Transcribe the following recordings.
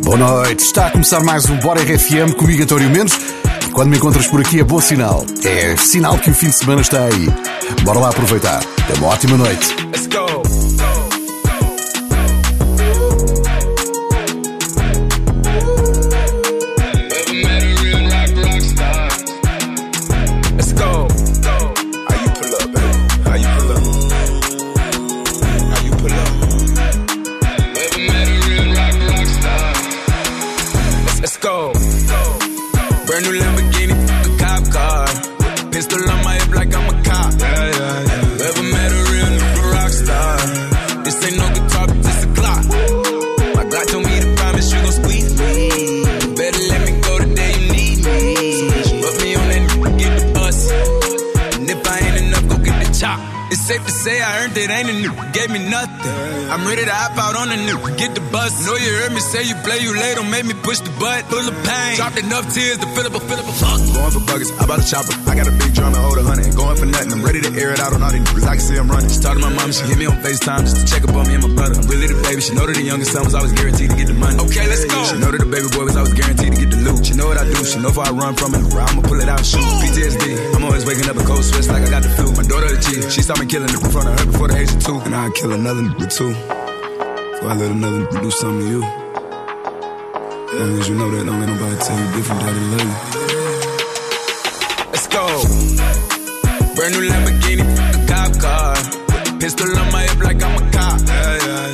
Boa noite, está a começar mais um Bora RFM comigo, António Mendes. Quando me encontras por aqui é bom sinal. É sinal que o fim de semana está aí. Bora lá aproveitar. É uma ótima noite. Let's go. me nothing. I'm ready to hop out on the new, get the bus. Know you heard me say you play, you late, don't make me push the butt. Full of pain, dropped enough tears to fill up a fill up a fuck. Going for buggers, I bought a chopper. I got a big drum and hold a hundred. Going for nothing, I'm ready to air it out on all these niggas. I can see I'm running. She talked to my mom, she hit me on FaceTime just to check up on me and my brother. I'm really the baby. She know that the youngest son was always guaranteed to get the money. Okay, let's go. She know that the baby boy was always guaranteed to get you know what I do. She know if I run from it, I'ma pull it out and shoot. PTSD. I'm always waking up a cold sweats like I got the flu. My daughter a G. She saw me killing it in front of her before the age of two, and I kill another nigga too. So I let another do something to you. As long as you know that, don't let nobody tell you different that they love you. Let's go. Brand new Lamborghini, cop car. Pistol on my hip like I'm a cop. Yeah, yeah,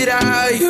without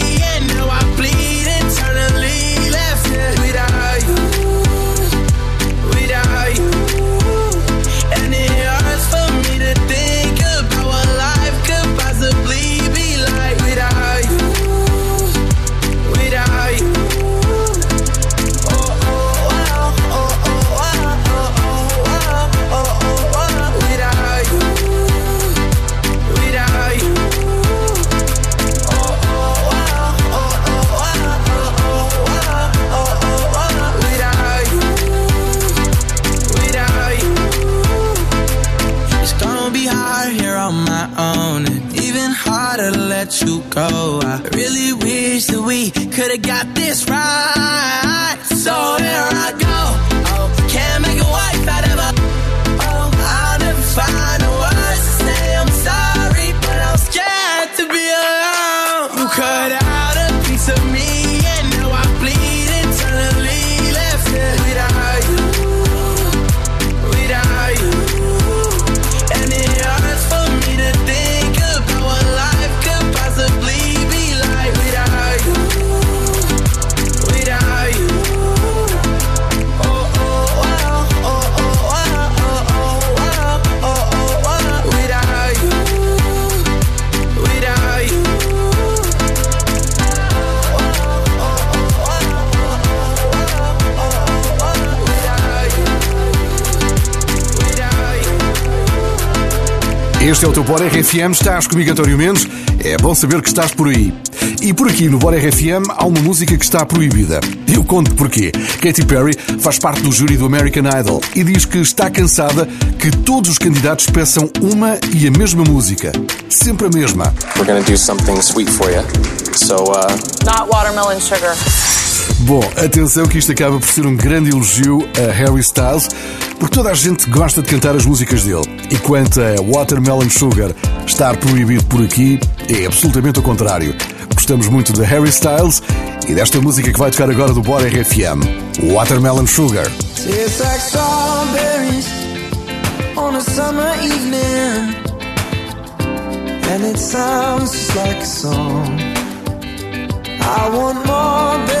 Este é o teu Bora RFM, estás comigo António Mendes, é bom saber que estás por aí. E por aqui no Bora RFM há uma música que está proibida. Eu conto porquê. Katy Perry faz parte do júri do American Idol e diz que está cansada que todos os candidatos peçam uma e a mesma música. Sempre a mesma. We're gonna do something sweet for you. So, uh, Not watermelon sugar. Bom, atenção que isto acaba por ser um grande elogio a Harry Styles, porque toda a gente gosta de cantar as músicas dele. E quanto a Watermelon Sugar estar proibido por aqui, é absolutamente o contrário. Gostamos muito de Harry Styles e desta música que vai tocar agora do Bora RFM, Watermelon Sugar. Like strawberries on a summer evening, and it sounds just like a song. I want more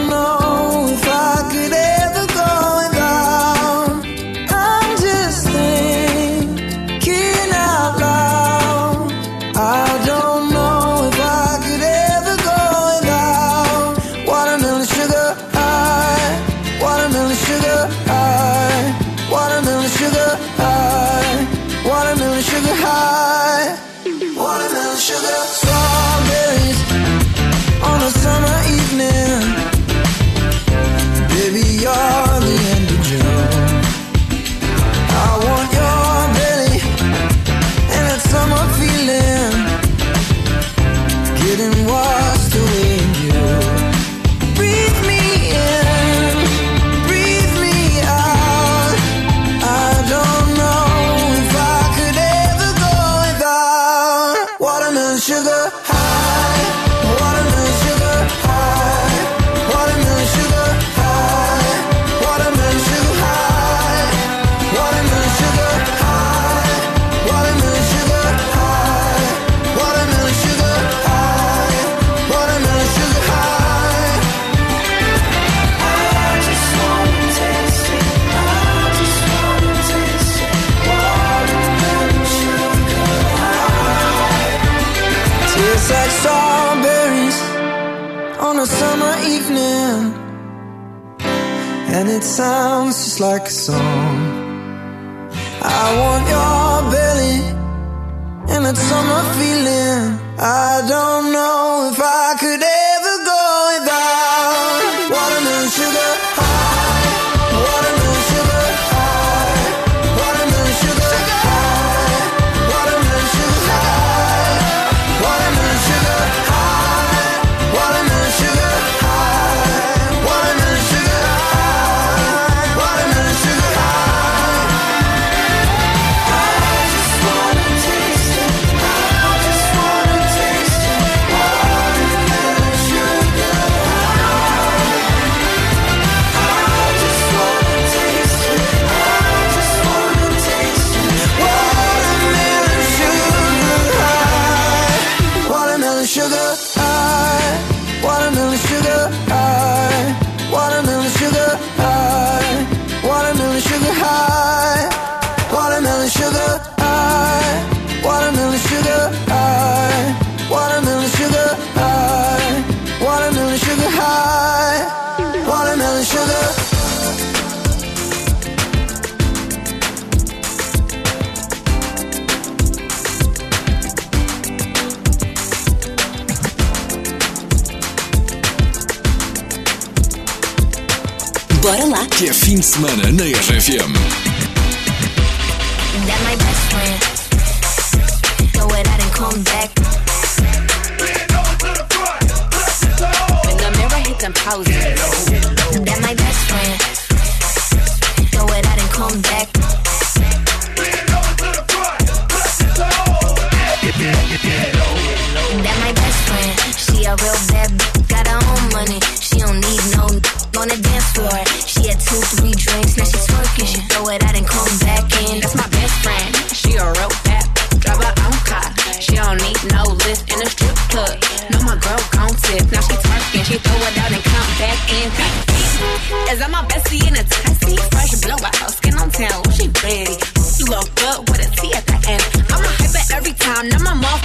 Is that my bestie in a taxi? Fresh blowout, skin on town. She ready. You look good with a T at the end. I'm a hyper every time. Now my mom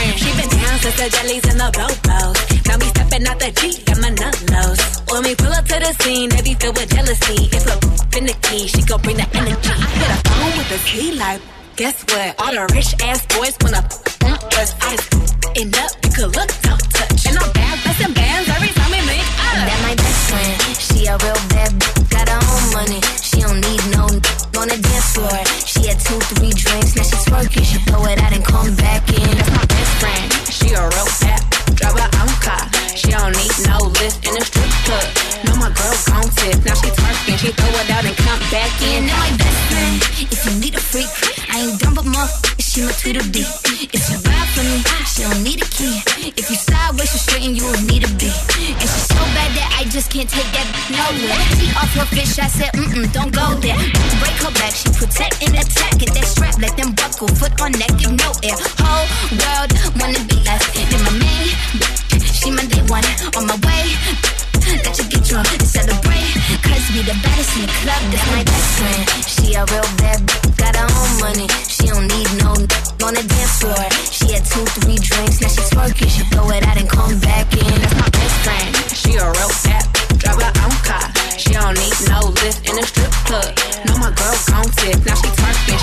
friend. She been down since the jellies and the bobos. Now me stepping out the Jeep, got my nut lows. When we pull up to the scene, they be filled with jealousy. If a finicky, she gon' bring the energy. I hit a phone with a T like. Guess what? All the rich ass boys wanna mm, us. I just end up, you could look, don't touch. And I'm bad, She a real bad, b- got her own money. She don't need no on the dance floor. She had two, three drinks, now she twerking. She throw it out and come back in. That's my best friend. She a real bad, drive her own car. She don't need no lift in a strip club. No, my girl gon' tip. Now she twerking, she throw it out and come back in. Now my best friend. If you need a freak, I ain't dumb but more. She my beat. If you ride for me, she don't need a key. If you sideways, she straighten, you just can't take that nowhere. She off her fish, I said, mm mm, don't go there. Break her back, she protect and attack. Get that strap, let them buckle, foot on neck, give no air. Whole world wanna be us. Then my main, she my day one on my way. Let you get drunk and celebrate. Cause we the baddest in the club, that's my best friend. She a real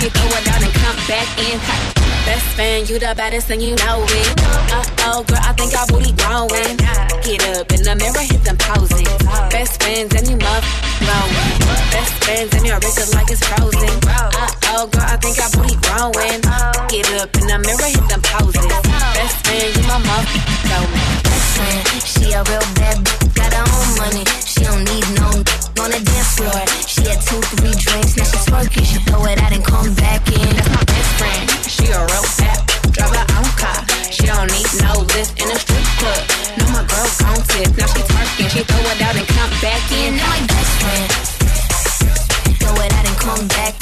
she throw out and come back in. Best friend, you the baddest and you know it. Uh oh, girl, I think our booty growing. Get up in the mirror, hit them poses. Best friends and you love growing. Best friends and your wrist is like it's frozen. Uh oh, girl, I think our booty growing. Get up in the mirror, hit them poses. Best friend, you my mother. Best friend, she a real bad, b- got her own money. She don't need no n- on now she twerking. She throw it out and come back in. That's my best friend. She a real bad, drive her own car. She don't need no lift in a strip club. No, my girl gon' tip. Now she twerking, she throw it out and come back in. Now my best friend. Throw it out and come back.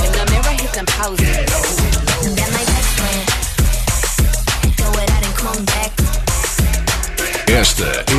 When the mirror hits them poses. That my best friend. Throw it out and come back. Esta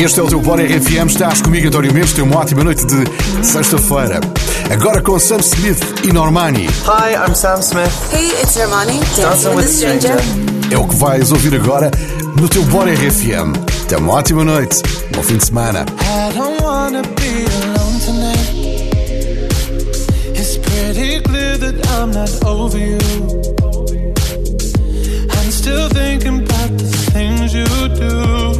Este é o teu Bora RFM. Estás comigo, António Mendes. Tenha uma ótima noite de sexta-feira. Agora com Sam Smith e Normani. Hi, I'm Sam Smith. Hey, it's Normani. Dancing with a stranger. É o que vais ouvir agora no teu Bora RFM. Tenha uma ótima noite. Bom fim de semana. I don't wanna be alone tonight. It's pretty clear that I'm not over you. I'm still thinking about the things you do.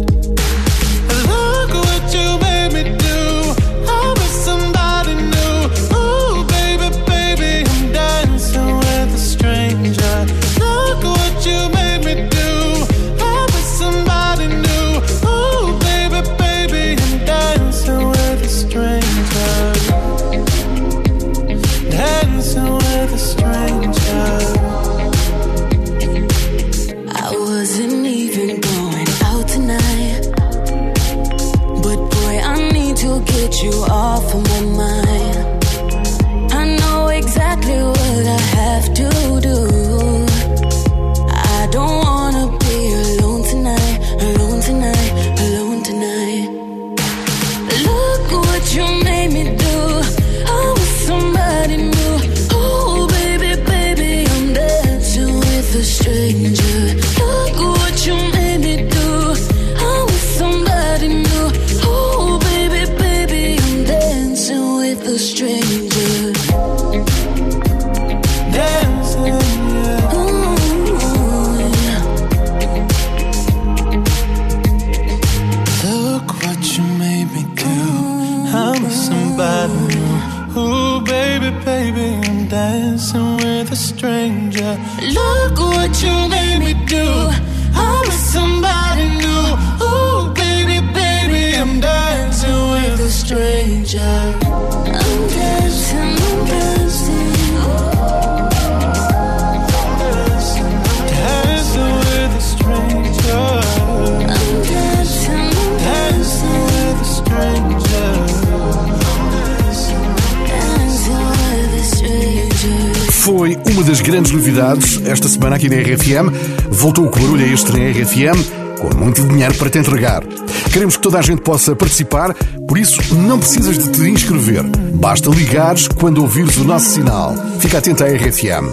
Aqui na RFM. Voltou o é este na RFM, com muito dinheiro para te entregar. Queremos que toda a gente possa participar, por isso não precisas de te inscrever. Basta ligares quando ouvires o nosso sinal. Fica atento à RFM.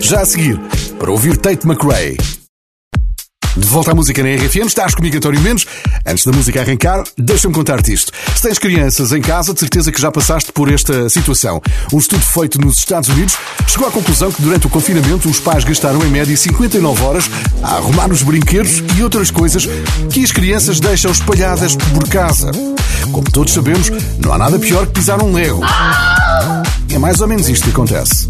Já a seguir, para ouvir Tate McRae. De volta à música na RFM, estás comigo, António Mendes. Antes da música arrancar, deixa-me contar-te isto. Se tens crianças em casa, de certeza que já passaste por esta situação. Um estudo feito nos Estados Unidos chegou à conclusão que durante o confinamento os pais gastaram em média 59 horas a arrumar os brinquedos e outras coisas que as crianças deixam espalhadas por casa. Como todos sabemos, não há nada pior que pisar um Lego. É mais ou menos isto que acontece.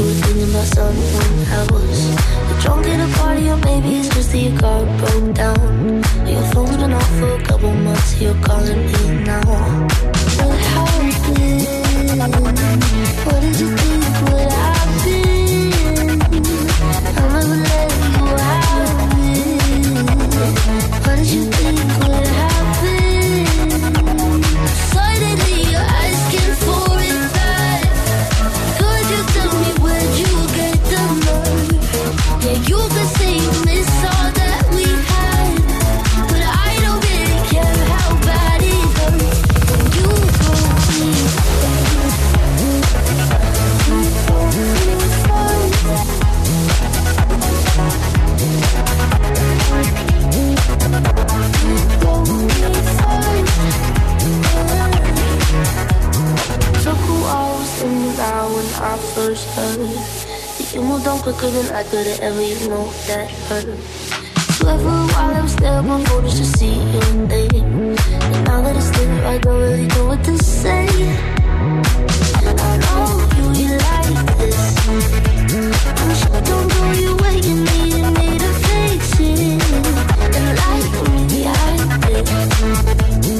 You were thinking about someone else. You're drunk in a party, or maybe it's just that your car broke down. Your phone's been off for a couple months, you're calling me now. What happened? First that you moved on quicker than I could have ever, you know that hurt. Swear for while I was there phone just to see your name. And now that it's there, I don't really know what to say. I know you, you like this. I'm sure don't go your way, you needed me to fix it. And like me, I did.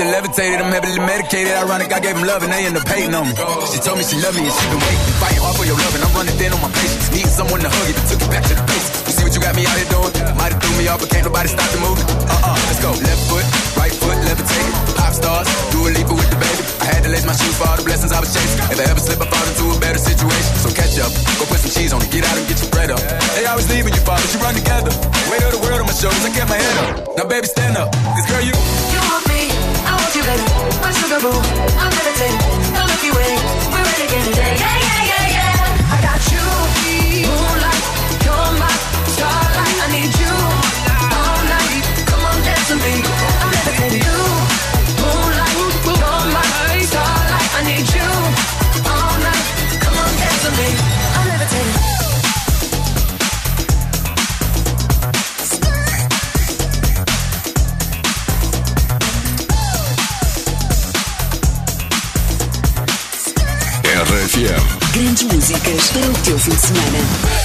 still levitated. I'm heavily medicated. Ironic, I gave him love and they end up hating on me. She told me she loved me and she been waiting. Fighting hard for your love and I'm running thin on my patience. needing someone to hug you took it back to the basics. You see what you got me out here doing? Might have threw me off, but can't nobody stop the movement. Uh-uh, let's go. Left foot, right foot, levitated. Pop stars, do a leap with the baby. I had to lace my shoes for all the blessings I was chasing. If I ever slip, I fall into a better situation. So catch up, go put some cheese on it, get out and get your bread up. They always leaving you, father, you run together. Weight of the world on my shoulders, I kept my head up. Now baby, stand up, cause girl, you unbearable, take. Espero o teu fim de semana.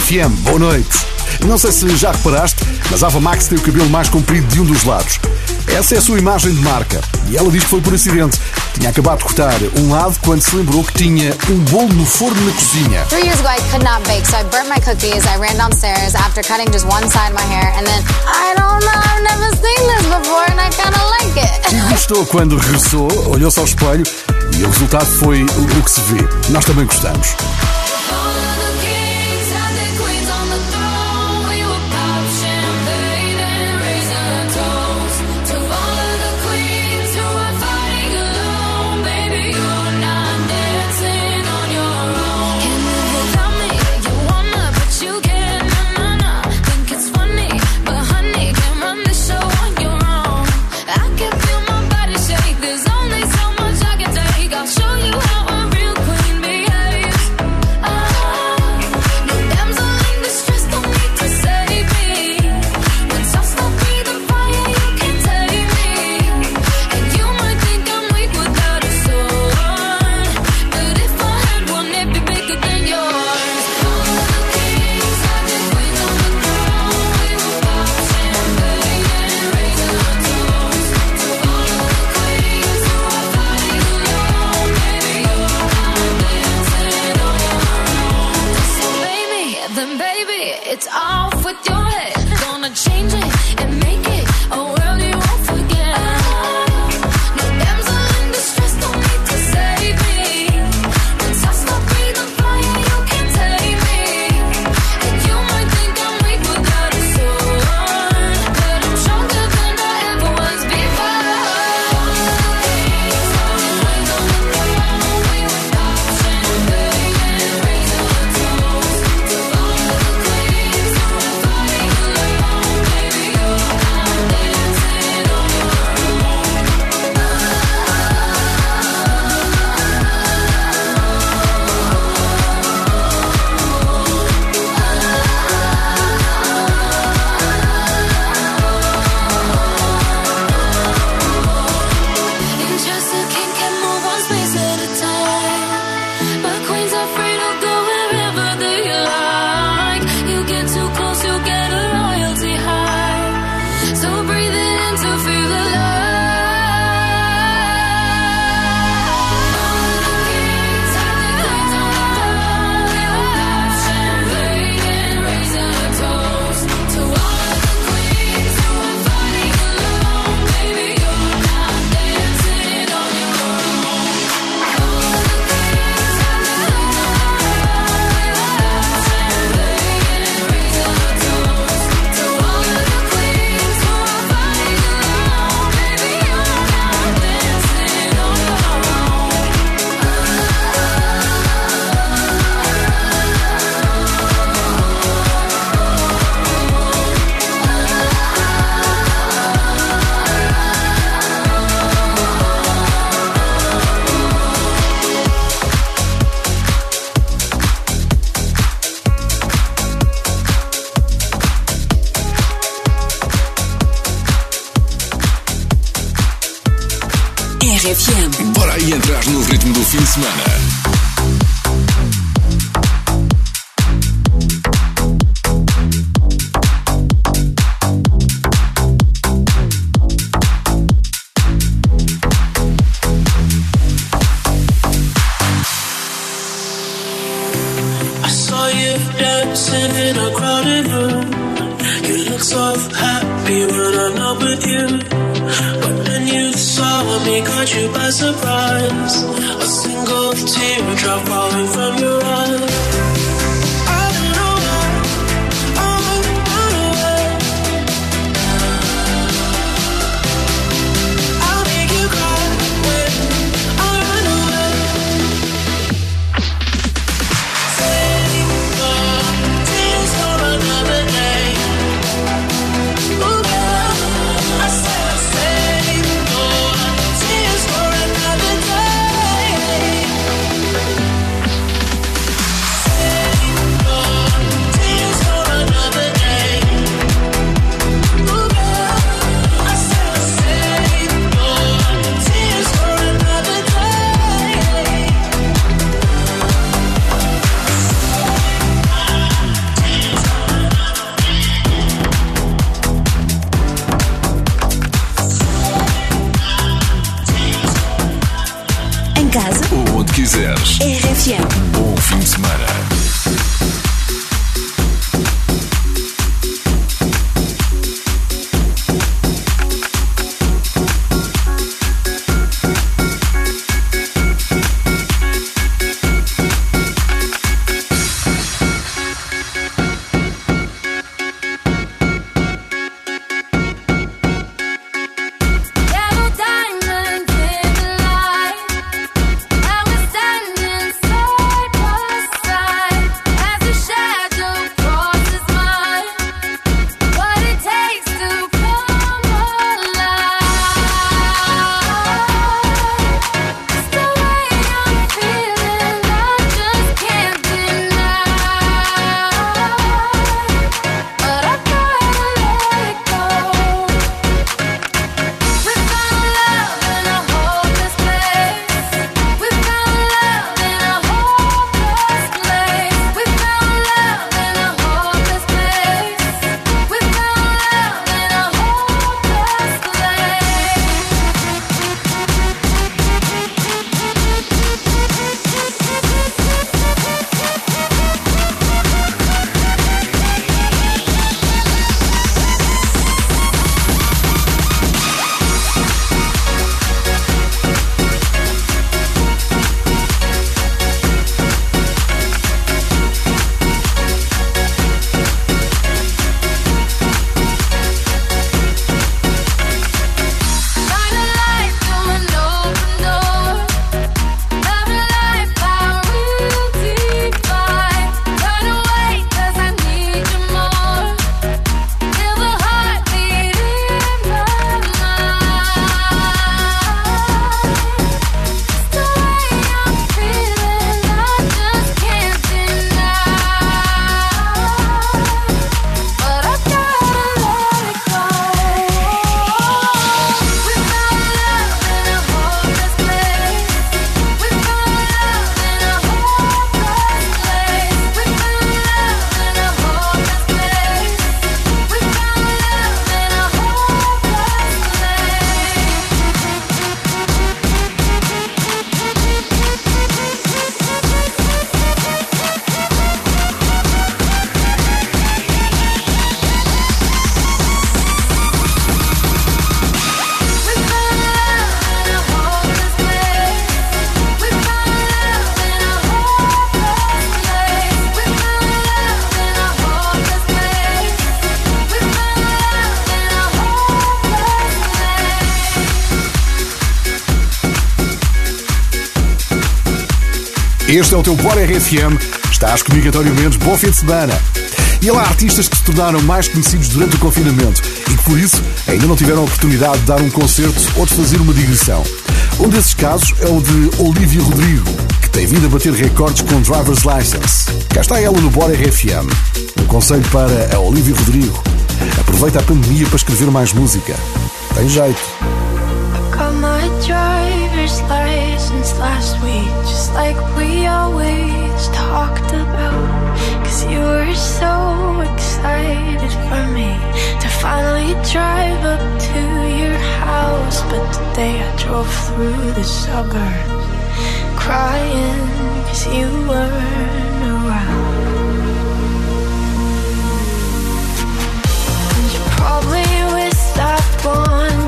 FM. boa noite. Não sei se já reparaste, mas Ava Max tem o cabelo mais comprido de um dos lados. Essa é a sua imagem de marca e ela diz que foi por acidente. Tinha acabado de cortar um lado quando se lembrou que tinha um bolo no forno na cozinha. Three years ago I could not bake, so I burnt my cookies. I ran downstairs after cutting just one side of my hair and then I don't know, I've never seen this before and I kinda like it. E gostou quando regressou, olhou-se ao espelho e o resultado foi o que se vê. Nós também gostamos. Este é o teu Bora RFM. Estás comigo, António Mendes. Bom fim de semana. E lá há artistas que se tornaram mais conhecidos durante o confinamento e que, por isso, ainda não tiveram a oportunidade de dar um concerto ou de fazer uma digressão. Um desses casos é o de Olivia Rodrigo, que tem vindo a bater recordes com Driver's License. Cá está ela no Bora RFM. Um conselho para a Olivia Rodrigo. Aproveita a pandemia para escrever mais música. Tem jeito. since last week Just like we always talked about. Cause you were so excited for me To finally drive up to your house. But today I drove through the suburbs Crying cause you weren't around. And you probably wish that one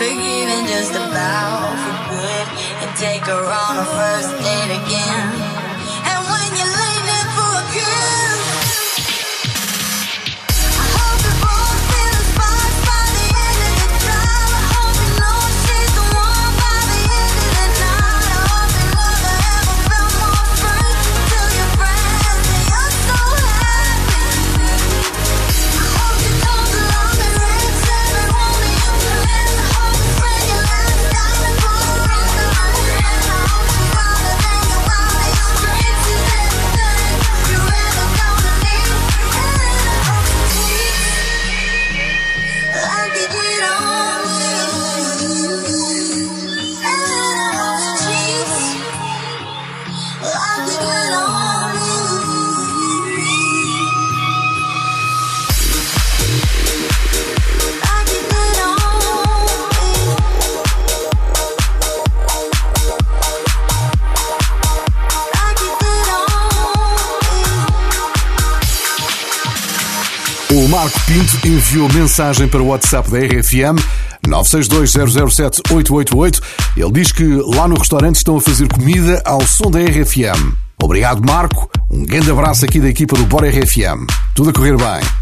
forgiven just about for good and take her on a first date again. ouvinte enviou mensagem para o WhatsApp da RFM 962007888. Ele diz que lá no restaurante estão a fazer comida ao som da RFM. Obrigado, Marco. Um grande abraço aqui da equipa do Bora RFM. Tudo a correr bem.